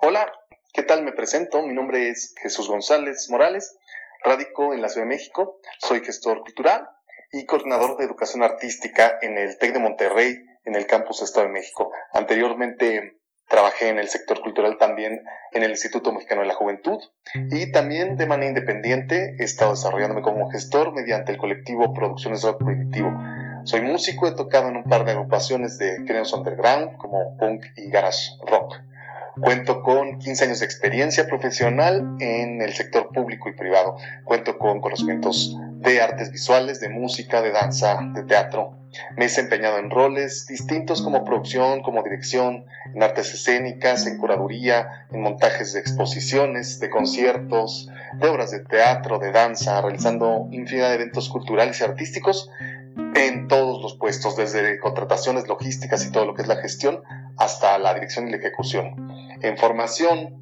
Hola, ¿qué tal? Me presento. Mi nombre es Jesús González Morales. Radico en la Ciudad de México. Soy gestor cultural y coordinador de educación artística en el TEC de Monterrey, en el campus Estado de México. Anteriormente trabajé en el sector cultural también en el Instituto Mexicano de la Juventud y también de manera independiente he estado desarrollándome como gestor mediante el colectivo Producciones Rock Primitivo. Soy músico, he tocado en un par de agrupaciones de géneros underground como punk y garage rock. Cuento con 15 años de experiencia profesional en el sector público y privado. Cuento con conocimientos de artes visuales, de música, de danza, de teatro. Me he desempeñado en roles distintos como producción, como dirección, en artes escénicas, en curaduría, en montajes de exposiciones, de conciertos, de obras de teatro, de danza, realizando infinidad de eventos culturales y artísticos en todos los puestos, desde contrataciones logísticas y todo lo que es la gestión, hasta la dirección y la ejecución. En formación,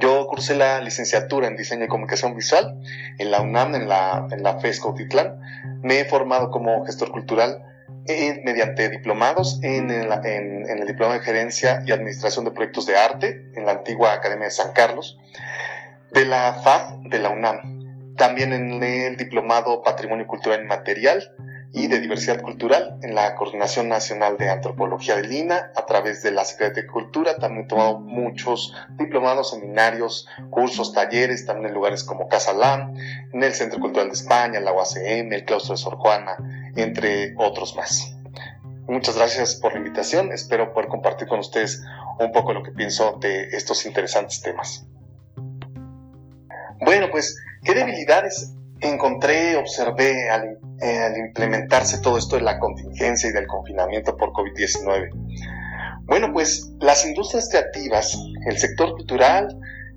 yo cursé la licenciatura en diseño y comunicación visual en la UNAM, en la, en la FES Cautitlán. Me he formado como gestor cultural eh, mediante diplomados en el, diploma de gerencia y administración de proyectos de arte en la antigua Academia de San Carlos, de la FAD de la UNAM. También en el diplomado Patrimonio Cultural Inmaterial y de Diversidad Cultural en la Coordinación Nacional de Antropología de Lina a través de la Secretaría de Cultura. También he tomado muchos diplomados, seminarios, cursos, talleres, también en lugares como Casa Lam, en el Centro Cultural de España, la UACM, el Claustro de Sor Juana, entre otros más. Muchas gracias por la invitación. Espero poder compartir con ustedes un poco lo que pienso de estos interesantes temas. Bueno, pues, ¿qué debilidades encontré, observé al, implementarse todo esto de la contingencia y del confinamiento por COVID-19? Bueno, pues las industrias creativas, el sector cultural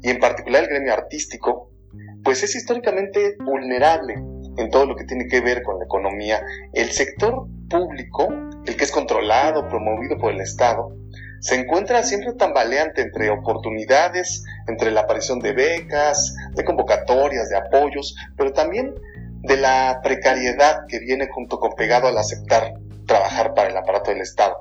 y en particular el gremio artístico, pues es históricamente vulnerable en todo lo que tiene que ver con la economía. El sector público, el que es controlado, promovido por el Estado, se encuentra siempre tambaleante entre oportunidades, entre la aparición de becas, de convocatorias, de apoyos, pero también de la precariedad que viene junto con pegado al aceptar trabajar para el aparato del Estado.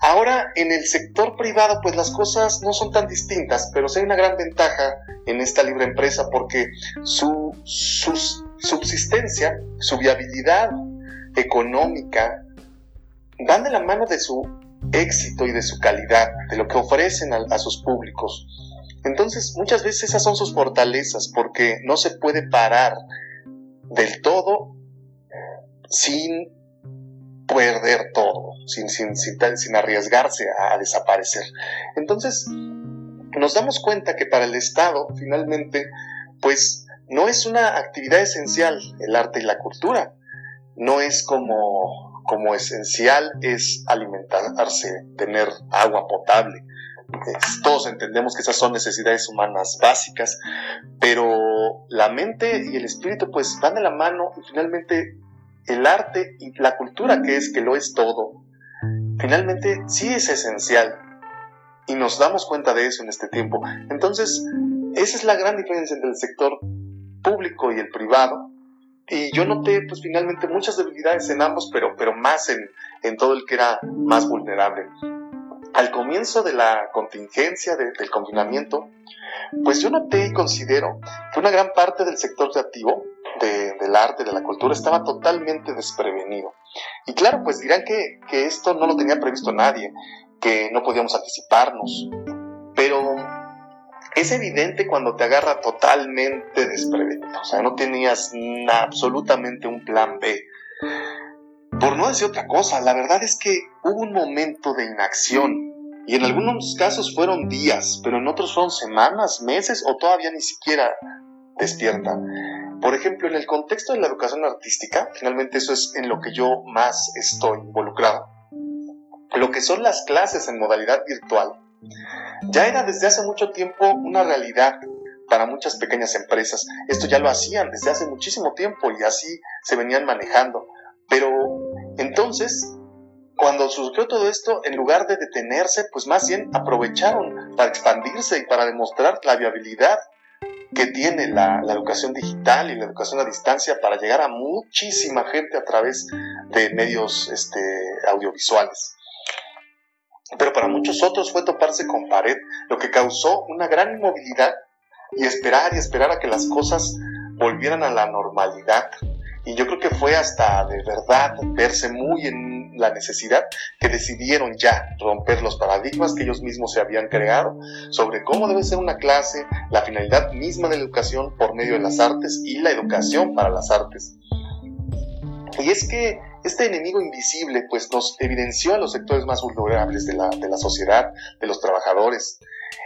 Ahora, en el sector privado, pues las cosas no son tan distintas, pero sí hay una gran ventaja en esta libre empresa porque su, su subsistencia, su viabilidad económica, van de la mano de su éxito y de su calidad, de lo que ofrecen a, sus públicos. Entonces, muchas veces esas son sus fortalezas, porque no se puede parar del todo sin perder todo, sin, sin, sin, arriesgarse a desaparecer. Entonces, nos damos cuenta que para el Estado, finalmente, pues no es una actividad esencial el arte y la cultura. No es como como esencial es alimentarse, tener agua potable. todos entendemos que esas son necesidades humanas básicas, pero la mente y el espíritu pues van de la mano y finalmente el arte y la cultura que es que lo es todo, finalmente sí es esencial y nos damos cuenta de eso en este tiempo. Entonces, esa es la gran diferencia entre el sector público y el privado y yo noté pues finalmente muchas debilidades en ambos, pero, pero más en, en todo el que era más vulnerable. Al comienzo de la contingencia, del confinamiento, pues yo noté y considero que una gran parte del sector creativo, del arte, de la cultura, estaba totalmente desprevenido. Y claro, pues dirán que, que esto no lo tenía previsto nadie, que no podíamos anticiparnos, pero es evidente cuando te agarra totalmente desprevenido. O sea, no tenías absolutamente un plan B. Por no decir otra cosa, la verdad es que hubo un momento de inacción. Y en algunos casos fueron días, pero en otros fueron semanas, meses o todavía ni siquiera despierta. Por ejemplo, en el contexto de la educación artística, finalmente eso es en lo que yo más estoy involucrado, lo que son las clases en modalidad virtual, ya era desde hace mucho tiempo una realidad para muchas pequeñas empresas. Esto ya lo hacían desde hace muchísimo tiempo y así se venían manejando. Pero entonces, cuando surgió todo esto, en lugar de detenerse, pues más bien aprovecharon para expandirse y para demostrar la viabilidad que tiene la, educación digital y la educación a distancia para llegar a muchísima gente a través de medios este, audiovisuales. Pero para muchos otros fue toparse con pared, lo que causó una gran inmovilidad y esperar y esperar a que las cosas volvieran a la normalidad. Y yo creo que fue hasta de verdad verse muy en la necesidad que decidieron ya romper los paradigmas que ellos mismos se habían creado sobre cómo debe ser una clase, la finalidad misma de la educación por medio de las artes y la educación para las artes. Y es que este enemigo invisible pues nos evidenció a los sectores más vulnerables de la, de la sociedad, de los trabajadores,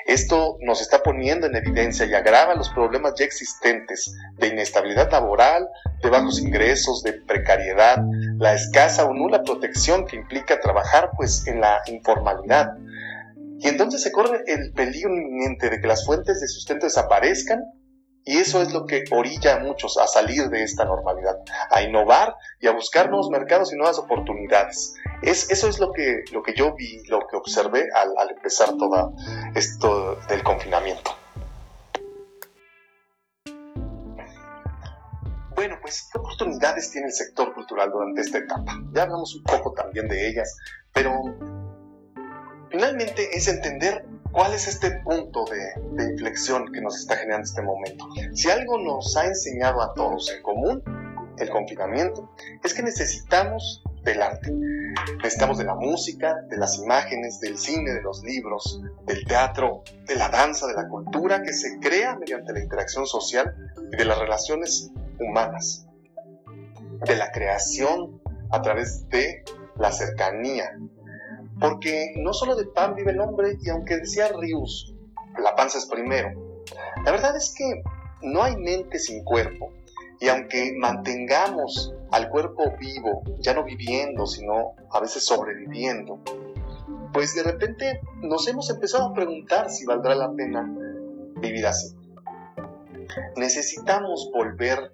esto nos está poniendo en evidencia y agrava los problemas ya existentes de inestabilidad laboral, de bajos ingresos, de precariedad, la escasa o nula protección que implica trabajar pues en la informalidad. Y entonces se corre el peligro inminente de que las fuentes de sustento desaparezcan y eso es lo que orilla a muchos a salir de esta normalidad, a innovar y a buscar nuevos mercados y nuevas oportunidades. Es, eso es lo que, lo que yo vi, lo que observé al, al empezar todo esto del confinamiento. Bueno, pues, ¿qué oportunidades tiene el sector cultural durante esta etapa? Ya hablamos un poco también de ellas, pero finalmente es entender ¿Cuál es este punto de, inflexión que nos está generando este momento? Si algo nos ha enseñado a todos en común, el confinamiento, es que necesitamos del arte. Necesitamos de la música, de las imágenes, del cine, de los libros, del teatro, de la danza, de la cultura que se crea mediante la interacción social y de las relaciones humanas. De la creación a través de la cercanía, porque no solo de pan vive el hombre, y aunque decía Rius, la panza es primero, la verdad es que no hay mente sin cuerpo. Y aunque mantengamos al cuerpo vivo, ya no viviendo, sino a veces sobreviviendo, pues de repente nos hemos empezado a preguntar si valdrá la pena vivir así. Necesitamos volver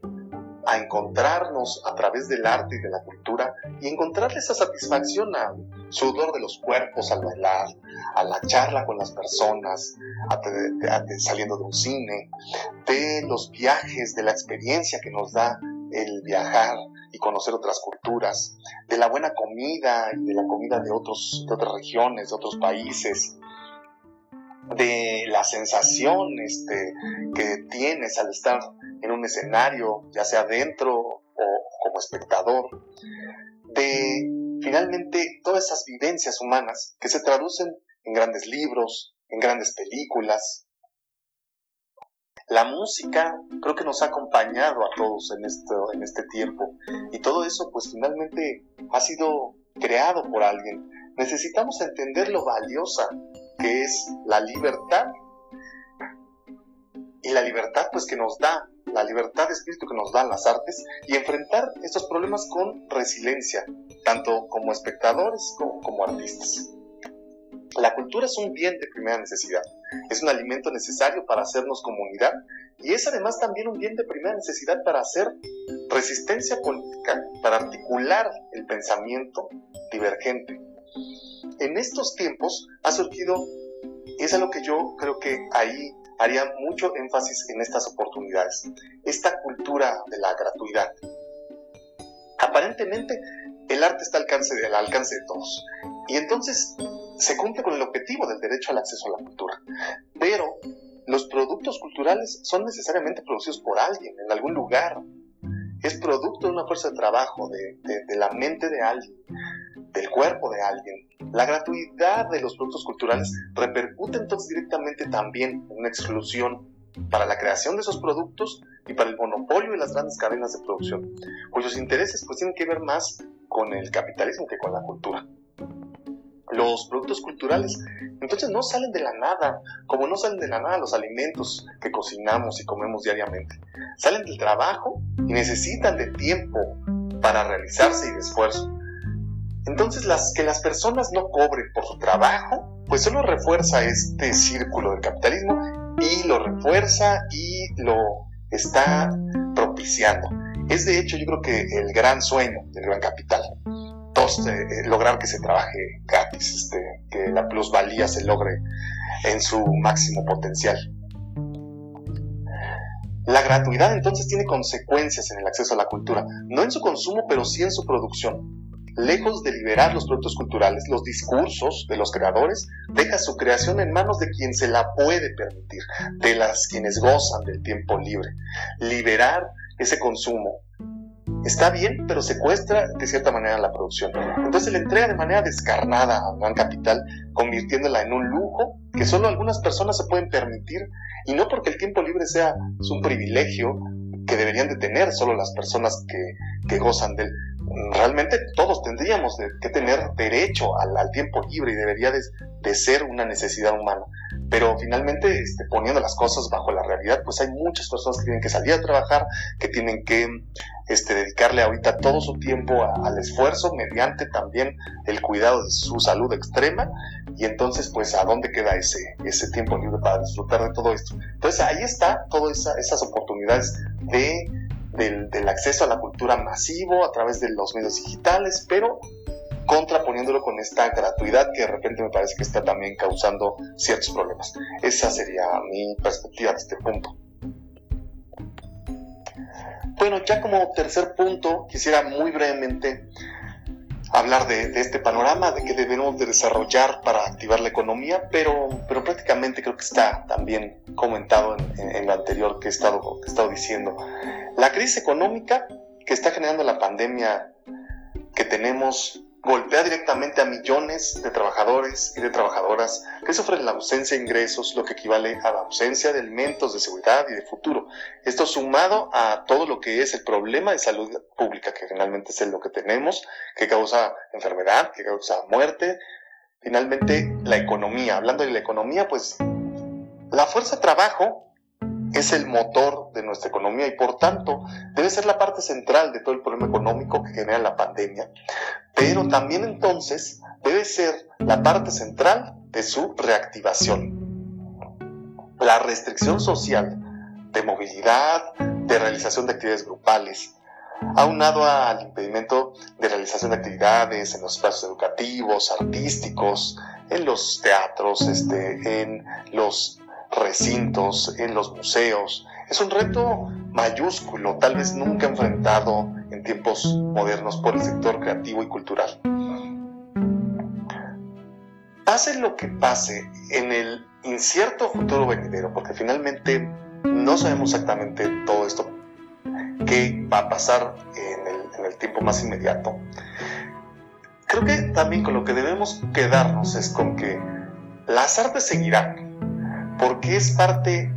a encontrarnos a través del arte y de la cultura y encontrarle esa satisfacción al sudor de los cuerpos al bailar, a la charla con las personas, saliendo de un cine, de los viajes, de la experiencia que nos da el viajar y conocer otras culturas, de la buena comida y de la comida de, otros, de otras regiones, de otros países, de la sensación este, que tienes al estar en un escenario, ya sea dentro o como espectador, de finalmente todas esas vivencias humanas que se traducen en grandes libros, en grandes películas. La música creo que nos ha acompañado a todos en, en este tiempo y todo eso pues finalmente ha sido creado por alguien. Necesitamos entender lo valiosa que es la libertad y la libertad pues que nos da la libertad de espíritu que nos dan las artes y enfrentar estos problemas con resiliencia, tanto como espectadores como artistas. La cultura es un bien de primera necesidad, es un alimento necesario para hacernos comunidad y es además también un bien de primera necesidad para hacer resistencia política, para articular el pensamiento divergente. En estos tiempos ha surgido, es a lo que yo creo que ahí haría mucho énfasis en estas oportunidades, esta cultura de la gratuidad. Aparentemente, el arte está al alcance, al alcance de todos, y entonces se cumple con el objetivo del derecho al acceso a la cultura. Pero los productos culturales son necesariamente producidos por alguien, en algún lugar. Es producto de una fuerza de trabajo, de, de la mente de alguien, del cuerpo de alguien. La gratuidad de los productos culturales repercute entonces directamente también en una exclusión para la creación de esos productos y para el monopolio de las grandes cadenas de producción, cuyos intereses pues tienen que ver más con el capitalismo que con la cultura. Los productos culturales entonces no salen de la nada, como no salen de la nada los alimentos que cocinamos y comemos diariamente. Salen del trabajo y necesitan de tiempo para realizarse y de esfuerzo. Entonces, las, que las personas no cobren por su trabajo, pues solo refuerza este círculo del capitalismo y lo refuerza y lo está propiciando. Es de hecho, yo creo que el gran sueño del gran capital. Todos, eh, lograr que se trabaje gratis, este, que la plusvalía se logre en su máximo potencial. La gratuidad entonces tiene consecuencias en el acceso a la cultura, no en su consumo, pero sí en su producción lejos de liberar los productos culturales, los discursos de los creadores, deja su creación en manos de quien se la puede permitir, de las quienes gozan del tiempo libre. Liberar ese consumo está bien, pero secuestra de cierta manera la producción. Entonces le entrega de manera descarnada a gran capital, convirtiéndola en un lujo que solo algunas personas se pueden permitir, y no porque el tiempo libre sea un privilegio que deberían de tener solo las personas que, que gozan de él. Realmente todos tendríamos que tener derecho al, tiempo libre y debería de, de, ser una necesidad humana. Pero finalmente, este, poniendo las cosas bajo la realidad, pues hay muchas personas que tienen que salir a trabajar, que tienen que este, dedicarle ahorita todo su tiempo al esfuerzo mediante también el cuidado de su salud extrema y entonces pues a dónde queda ese, ese tiempo libre para disfrutar de todo esto. Entonces ahí está todas esas oportunidades de, del, acceso a la cultura masivo a través de los medios digitales, pero contraponiéndolo con esta gratuidad que de repente me parece que está también causando ciertos problemas. Esa sería mi perspectiva de este punto. Bueno, ya como tercer punto, quisiera muy brevemente hablar de, este panorama, de qué debemos de desarrollar para activar la economía, pero, pero prácticamente creo que está también comentado en, lo anterior que he, estado, que he estado diciendo. La crisis económica que está generando la pandemia que tenemos golpea directamente a millones de trabajadores y de trabajadoras que sufren la ausencia de ingresos, lo que equivale a la ausencia de alimentos, de seguridad y de futuro. Esto sumado a todo lo que es el problema de salud pública, que finalmente es lo que tenemos, que causa enfermedad, que causa muerte. Finalmente, la economía. Hablando de la economía, pues la fuerza de trabajo es el motor de nuestra economía y por tanto debe ser la parte central de todo el problema económico que genera la pandemia, pero también entonces debe ser la parte central de su reactivación. La restricción social de movilidad, de realización de actividades grupales, aunado al impedimento de realización de actividades en los espacios educativos, artísticos, en los teatros, este, en los recintos, en los museos. Es un reto mayúsculo, tal vez nunca enfrentado en tiempos modernos por el sector creativo y cultural. Pase lo que pase en el incierto futuro venidero, porque finalmente no sabemos exactamente todo esto que va a pasar en el, tiempo más inmediato. Creo que también con lo que debemos quedarnos es con que las artes seguirán, porque es parte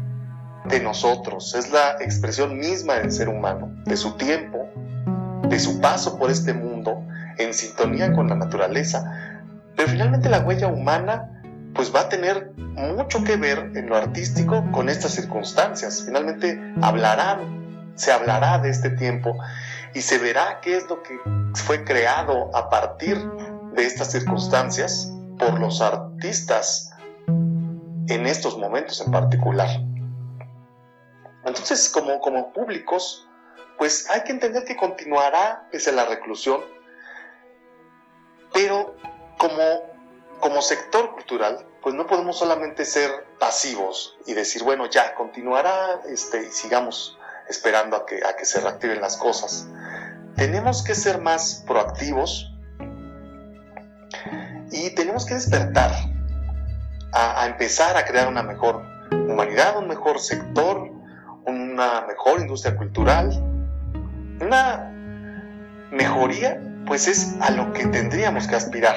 de nosotros, es la expresión misma del ser humano, de su tiempo, de su paso por este mundo, en sintonía con la naturaleza. Pero finalmente la huella humana pues va a tener mucho que ver en lo artístico con estas circunstancias. Finalmente hablarán, se hablará de este tiempo y se verá qué es lo que fue creado a partir de estas circunstancias por los artistas en estos momentos en particular. Entonces, como, como públicos, pues hay que entender que continuará pese a la reclusión, pero como, como sector cultural, pues no podemos solamente ser pasivos y decir, bueno, ya continuará este, y sigamos esperando a que, a que se reactiven las cosas. Tenemos que ser más proactivos y tenemos que despertar a, empezar a crear una mejor humanidad, un mejor sector, una mejor industria cultural, una mejoría, pues es a lo que tendríamos que aspirar.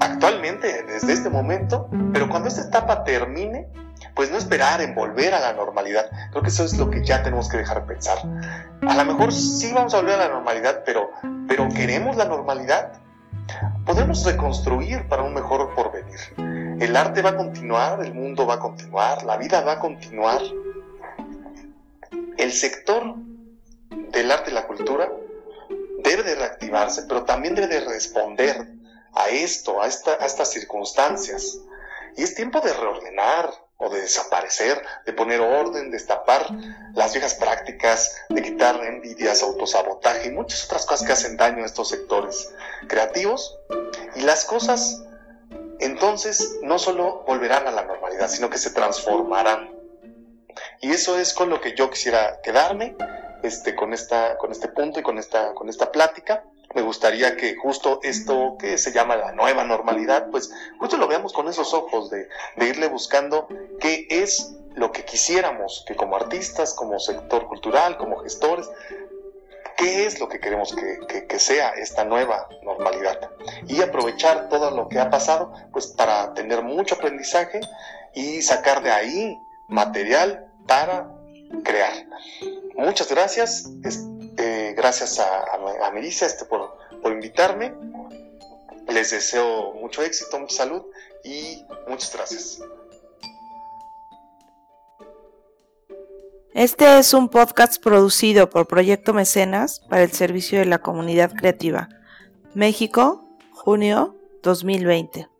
Actualmente, desde este momento, pero cuando esta etapa termine, pues no esperar en volver a la normalidad. Creo que eso es lo que ya tenemos que dejar de pensar. A lo mejor sí vamos a volver a la normalidad, pero, pero ¿queremos la normalidad? podemos reconstruir para un mejor porvenir. El arte va a continuar, el mundo va a continuar, la vida va a continuar. El sector del arte y la cultura debe de reactivarse, pero también debe de responder a esto, a, a estas circunstancias. Y es tiempo de reordenar, o de desaparecer, de poner orden, de destapar las viejas prácticas, de quitar envidias, autosabotaje y muchas otras cosas que hacen daño a estos sectores creativos. Y las cosas entonces no solo volverán a la normalidad, sino que se transformarán. Y eso es con lo que yo quisiera quedarme, este, con, esta, con este punto y con esta, con esta plática. me gustaría que justo esto que se llama la nueva normalidad, pues justo lo veamos con esos ojos de, irle buscando qué es lo que quisiéramos que como artistas, como sector cultural, como gestores, qué es lo que queremos que, que, sea esta nueva normalidad y aprovechar todo lo que ha pasado pues para tener mucho aprendizaje y sacar de ahí material para crear. Muchas gracias, eh, gracias a, a, a este, por, por invitarme. Les deseo mucho éxito, mucha salud y muchas gracias. Este es un podcast producido por Proyecto Mecenas para el servicio de la comunidad creativa. México, junio 2020.